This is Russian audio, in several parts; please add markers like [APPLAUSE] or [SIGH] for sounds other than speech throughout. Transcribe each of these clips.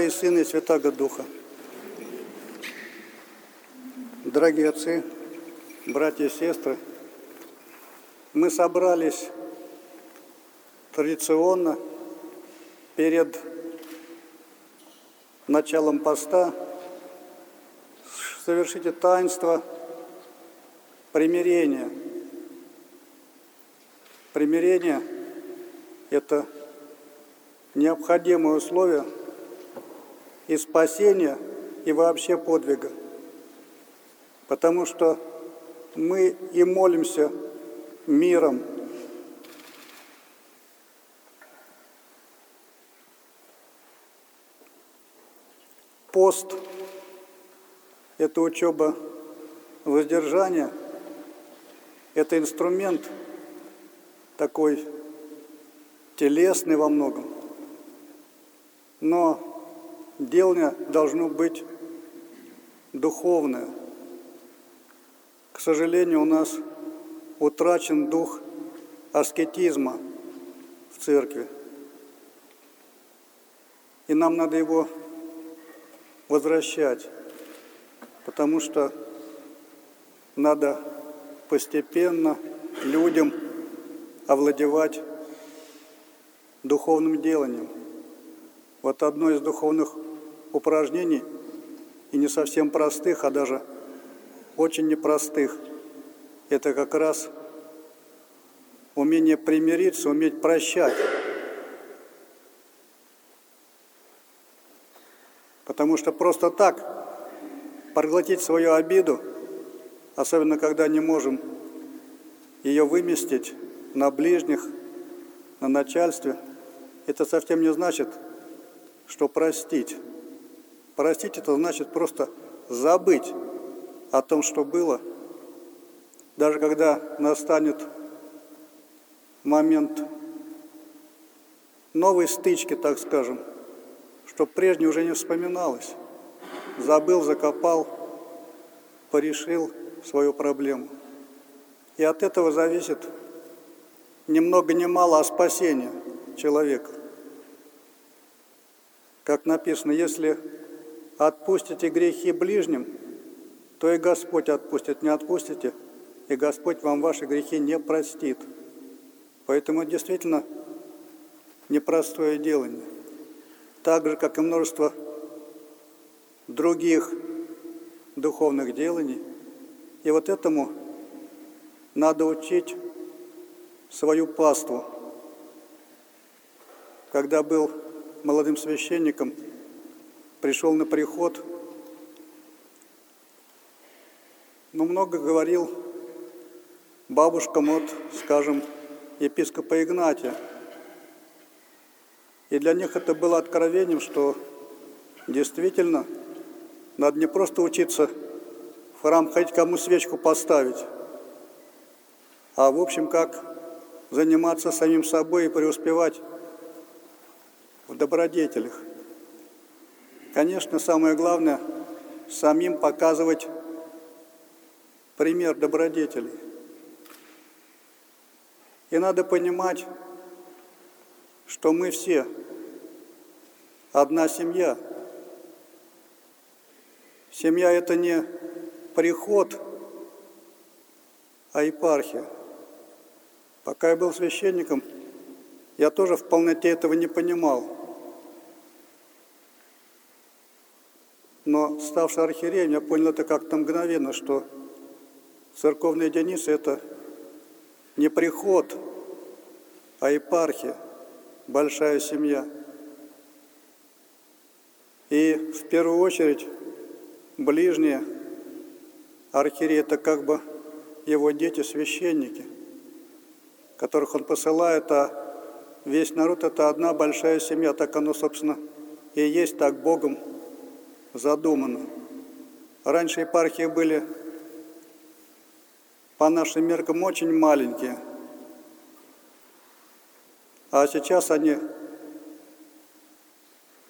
И Сына и Святаго Духа. Дорогие отцы, братья и сестры, мы собрались традиционно перед началом поста совершите таинство примирения. Примирение – это необходимое условие и спасения, и вообще подвига. Потому что мы и молимся миром. Пост – это учеба воздержания, это инструмент такой телесный во многом, но делание должно быть духовное. К сожалению, у нас утрачен дух аскетизма в церкви. И нам надо его возвращать, потому что надо постепенно людям овладевать духовным деланием. Вот одно из духовных упражнений, и не совсем простых, а даже очень непростых, это как раз умение примириться, уметь прощать. Потому что просто так проглотить свою обиду, особенно когда не можем ее выместить на ближних, на начальстве, это совсем не значит, что простить. Простить это значит просто забыть о том, что было, даже когда настанет момент новой стычки, так скажем, чтобы прежнее уже не вспоминалось. Забыл, закопал, порешил свою проблему. И от этого зависит ни много ни мало, а спасение человека. Как написано, если отпустите грехи ближним, то и Господь отпустит, не отпустите, и Господь вам ваши грехи не простит. Поэтому действительно непростое делание. Так же, как и множество других духовных деланий. И вот этому надо учить свою паству. Когда был молодым священником, пришел на приход, но много говорил бабушкам от, скажем, епископа Игнатия. И для них это было откровением, что действительно надо не просто учиться в храм ходить, кому свечку поставить, а в общем как заниматься самим собой и преуспевать в добродетелях. Конечно, самое главное – самим показывать пример добродетелей. И надо понимать, что мы все одна семья. Семья – это не приход, а епархия. Пока я был священником, я тоже в полноте этого не понимал – Но ставший архиереем, я понял это как-то мгновенно, что церковная единица – это не приход, а епархия, большая семья. И в первую очередь ближние архиереи – это как бы его дети, священники, которых он посылает, а весь народ – это одна большая семья, так оно, собственно, и есть так Богом задумано. Раньше епархии были по нашим меркам очень маленькие, а сейчас они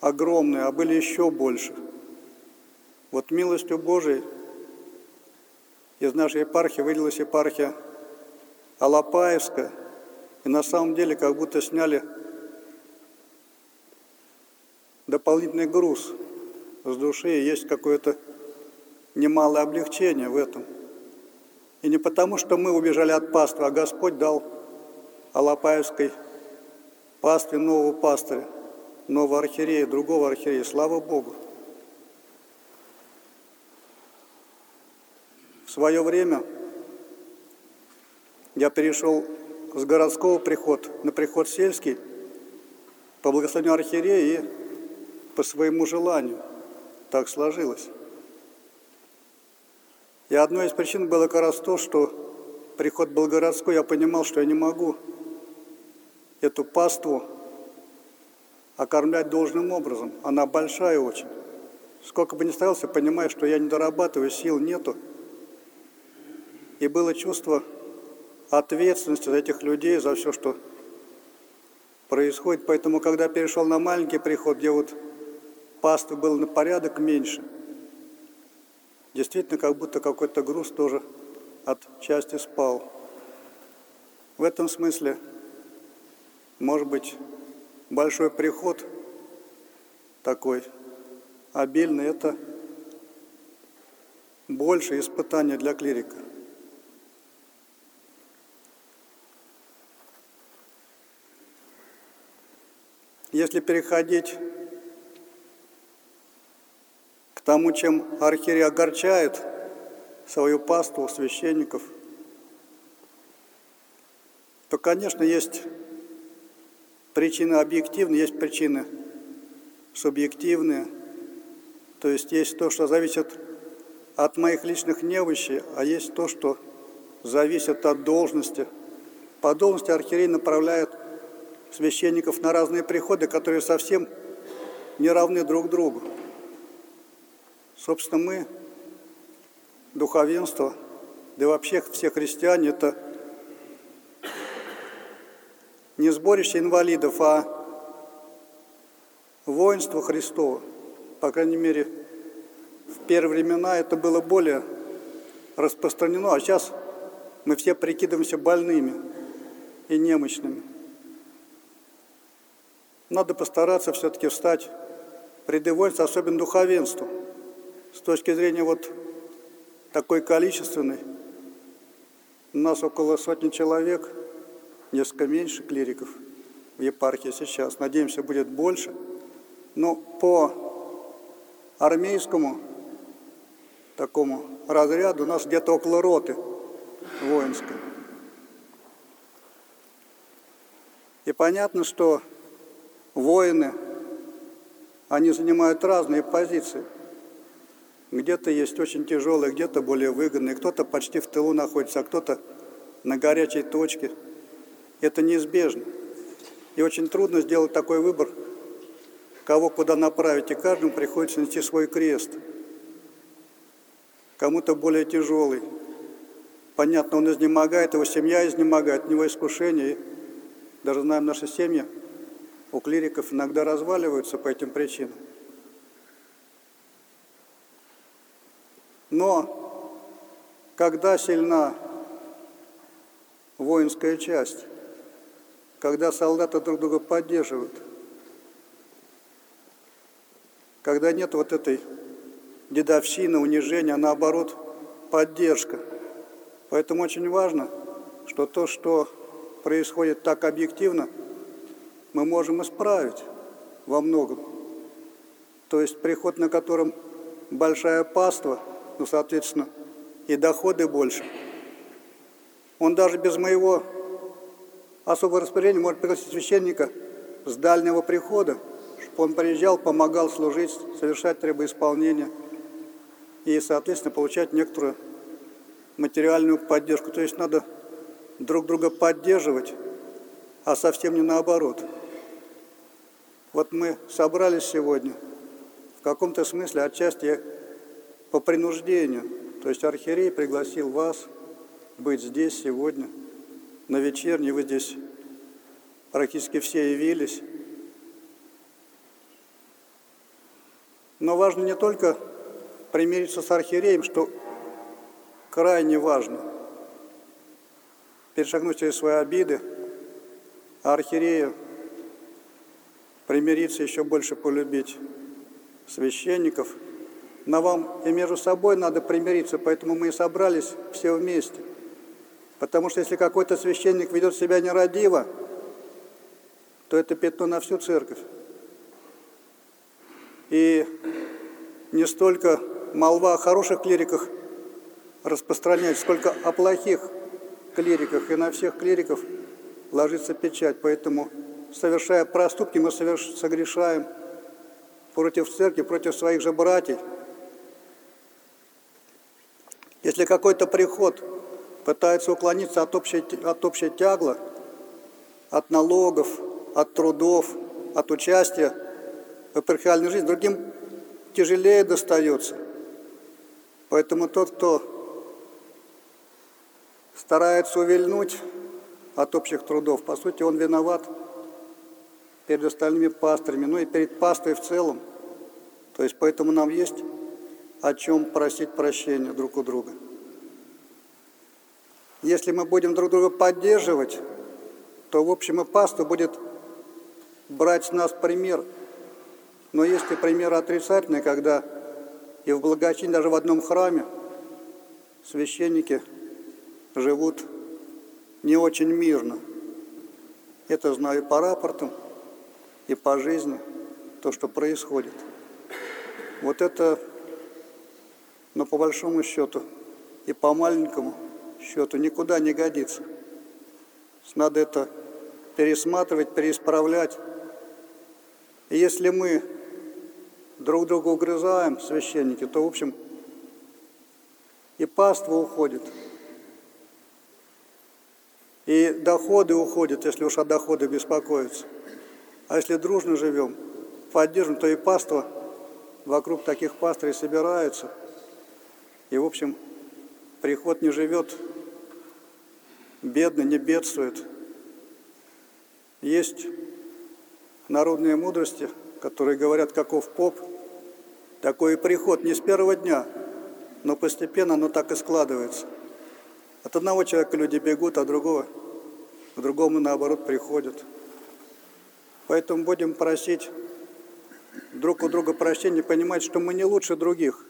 огромные, а были еще больше. Вот милостью Божией из нашей епархии выделилась епархия Алапаевская, и на самом деле как будто сняли дополнительный груз с души, и есть какое-то немалое облегчение в этом. И не потому, что мы убежали от паствы, а Господь дал Алапаевской пастве нового пастыря, нового архиерея, другого архиерея. Слава Богу! В свое время я перешел с городского прихода на приход сельский по благословению архиерея и по своему желанию. Так сложилось. И одной из причин было как раз то, что приход был городской, я понимал, что я не могу эту паству окормлять должным образом. Она большая очень. Сколько бы ни старался, понимаю, что я не дорабатываю, сил нету. И было чувство ответственности за этих людей, за все, что происходит. Поэтому, когда перешел на маленький приход, где вот паствы было на порядок меньше – Действительно, как будто какой-то груз тоже от части спал. В этом смысле, может быть, большой приход такой обильный – это больше испытания для клирика. Если переходить тому, чем архиерей огорчает свою паству, священников, то, конечно, есть причины объективные, есть причины субъективные. То есть есть то, что зависит от моих личных невыщей, а есть то, что зависит от должности. По должности архиерей направляет священников на разные приходы, которые совсем не равны друг другу. Собственно, мы, духовенство, да и вообще все христиане, это не сборище инвалидов, а воинство Христово. По крайней мере, в первые времена это было более распространено, а сейчас мы все прикидываемся больными и немощными. Надо постараться все-таки встать пред воинство, особенно духовенству – с точки зрения вот такой количественной, у нас около сотни человек, несколько меньше клириков в епархии сейчас. Надеемся, будет больше. Но по армейскому такому разряду у нас где-то около роты воинской. И понятно, что воины, они занимают разные позиции – где-то есть очень тяжелые, где-то более выгодные, кто-то почти в тылу находится, а кто-то на горячей точке. Это неизбежно. И очень трудно сделать такой выбор, кого куда направить, и каждому приходится нести свой крест. Кому-то более тяжелый. Понятно, он изнемогает, его семья изнемогает, у него искушение. И даже знаем, наши семьи у клириков иногда разваливаются по этим причинам. Но когда сильна воинская часть, когда солдаты друг друга поддерживают, когда нет вот этой дедовщины, унижения, а наоборот поддержка. Поэтому очень важно, что то, что происходит так объективно, мы можем исправить во многом. То есть приход, на котором большая паства – ну, соответственно, и доходы больше. Он даже без моего особого распоряжения может пригласить священника с дальнего прихода, чтобы он приезжал, помогал служить, совершать требоисполнения и, соответственно, получать некоторую материальную поддержку. То есть надо друг друга поддерживать, а совсем не наоборот. Вот мы собрались сегодня, в каком-то смысле отчасти по принуждению. То есть архиерей пригласил вас быть здесь сегодня, на вечерней вы здесь практически все явились. Но важно не только примириться с архиереем, что крайне важно перешагнуть через свои обиды, а архиерею примириться, еще больше полюбить священников. Но вам и между собой надо примириться, поэтому мы и собрались все вместе. Потому что если какой-то священник ведет себя нерадиво, то это пятно на всю церковь. И не столько молва о хороших клириках распространяется, сколько о плохих клириках. И на всех клириков ложится печать. Поэтому, совершая проступки, мы согрешаем против церкви, против своих же братьев. Если какой-то приход пытается уклониться от общей, от общей тягла, от налогов, от трудов, от участия в эпархиальной жизни, другим тяжелее достается. Поэтому тот, кто старается увильнуть от общих трудов, по сути, он виноват перед остальными пастырями, ну и перед пастой в целом. То есть поэтому нам есть о чем просить прощения друг у друга. Если мы будем друг друга поддерживать, то, в общем, и паста будет брать с нас пример. Но есть и примеры отрицательные, когда и в благочине, даже в одном храме, священники живут не очень мирно. Это знаю по рапортам и по жизни, то, что происходит. Вот это, но по большому счету и по маленькому счету никуда не годится. Надо это пересматривать, переисправлять. И если мы друг друга угрызаем, священники, то, в общем, и паства уходит, и доходы уходят, если уж о доходы беспокоиться. А если дружно живем, поддержим, то и паства вокруг таких пастырей собираются. И, в общем, приход не живет бедно, не бедствует. Есть народные мудрости, которые говорят, каков поп, такой и приход не с первого дня, но постепенно оно так и складывается. От одного человека люди бегут, а другого, к другому наоборот приходят. Поэтому будем просить друг у друга прощения, понимать, что мы не лучше других,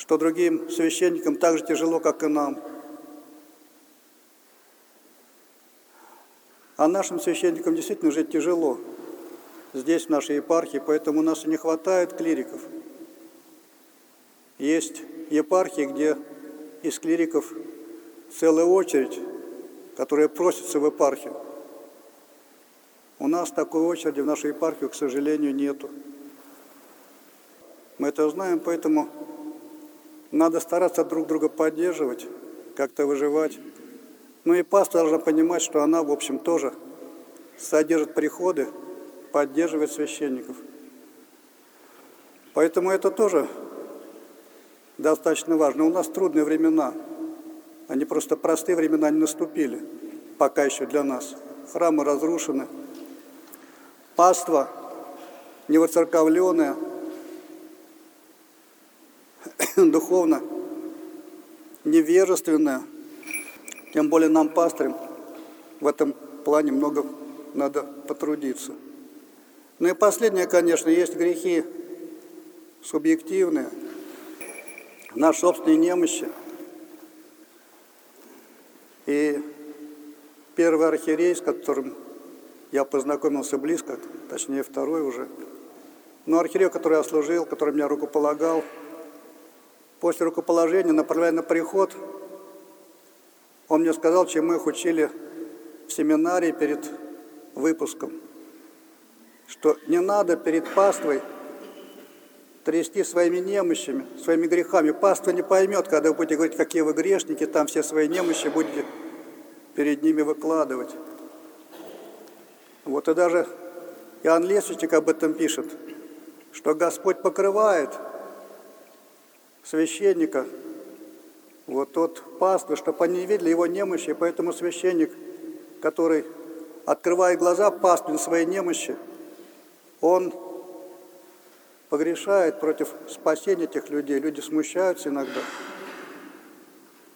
что другим священникам так же тяжело, как и нам. А нашим священникам действительно жить тяжело здесь, в нашей епархии, поэтому у нас и не хватает клириков. Есть епархии, где из клириков целая очередь, которая просится в епархию. У нас такой очереди в нашей епархии, к сожалению, нету. Мы это знаем, поэтому надо стараться друг друга поддерживать, как-то выживать. Ну и пастор должна понимать, что она, в общем, тоже содержит приходы, поддерживает священников. Поэтому это тоже достаточно важно. У нас трудные времена. Они просто простые времена не наступили, пока еще для нас. Храмы разрушены. Паства невоцерковленная, [LAUGHS] духовно невежественная. Тем более нам, пастырям, в этом плане много надо потрудиться. Ну и последнее, конечно, есть грехи субъективные, наши собственные немощи. И первый архиерей, с которым я познакомился близко, точнее второй уже, но архиерей, который я служил, который меня рукополагал, после рукоположения, направляя на приход, он мне сказал, чем мы их учили в семинарии перед выпуском – что не надо перед паствой трясти своими немощами, своими грехами. Паства не поймет, когда вы будете говорить, какие вы грешники, там все свои немощи будете перед ними выкладывать. Вот и даже Иоанн Лесвичник об этом пишет, что Господь покрывает священника, вот тот пастырь, чтобы они видели его немощи, поэтому священник, который открывает глаза пастырь своей немощи, он погрешает против спасения этих людей. Люди смущаются иногда.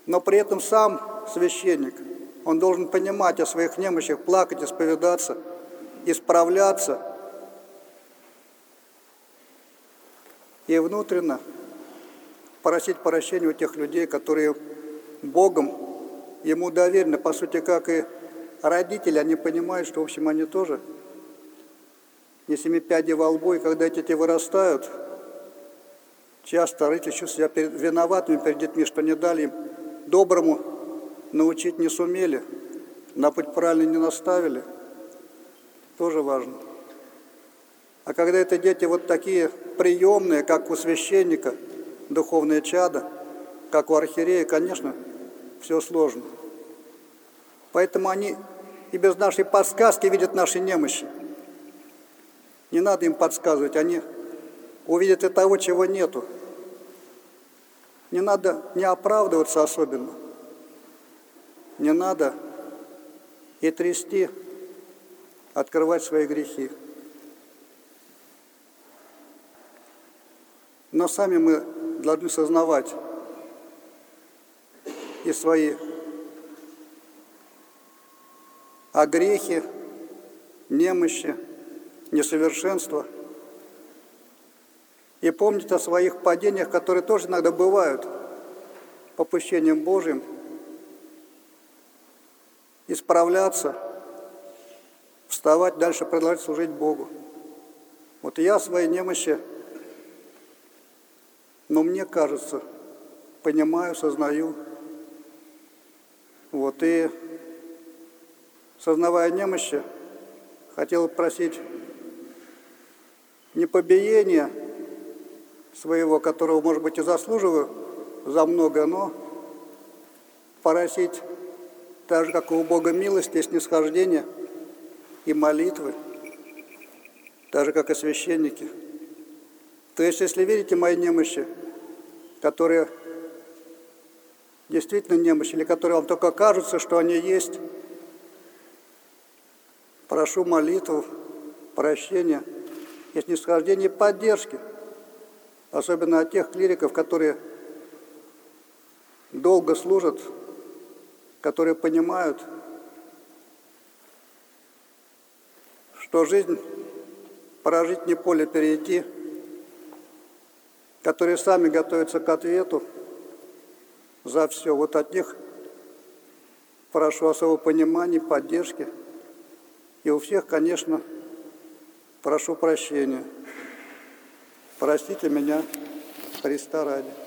Но при этом сам священник, он должен понимать о своих немощах, плакать, исповедаться, исправляться. И внутренно просить прощения у тех людей, которые Богом ему доверены, по сути, как и родители, они понимают, что, в общем, они тоже. Не семи пядей во лбу, и когда дети вырастают, часто родители чувствуют себя виноватыми перед детьми, что не дали им доброму научить не сумели, на путь правильно не наставили, тоже важно. А когда это дети вот такие приемные, как у священника, духовные чада, как у архиерея, конечно, все сложно. Поэтому они и без нашей подсказки видят наши немощи. Не надо им подсказывать, они увидят и того, чего нету. Не надо не оправдываться особенно. Не надо и трясти, открывать свои грехи. Но сами мы должны сознавать и свои огрехи, немощи, несовершенства. И помнить о своих падениях, которые тоже иногда бывают попущением Божьим, исправляться, вставать, дальше продолжать служить Богу. Вот я свои немощи но мне кажется, понимаю, сознаю. Вот, и сознавая немощи, хотел просить не побиения своего, которого, может быть, и заслуживаю за много, но просить так же, как у Бога милости и снисхождения и молитвы, так же, как и священники. То есть, если верите моей немощи, которые действительно немощи, или которые вам только кажутся, что они есть. Прошу молитву, прощения и снисхождения поддержки, особенно от тех клириков, которые долго служат, которые понимают, что жизнь прожить не поле перейти – которые сами готовятся к ответу за все. Вот от них прошу особого понимания, поддержки. И у всех, конечно, прошу прощения. Простите меня, Христа ради.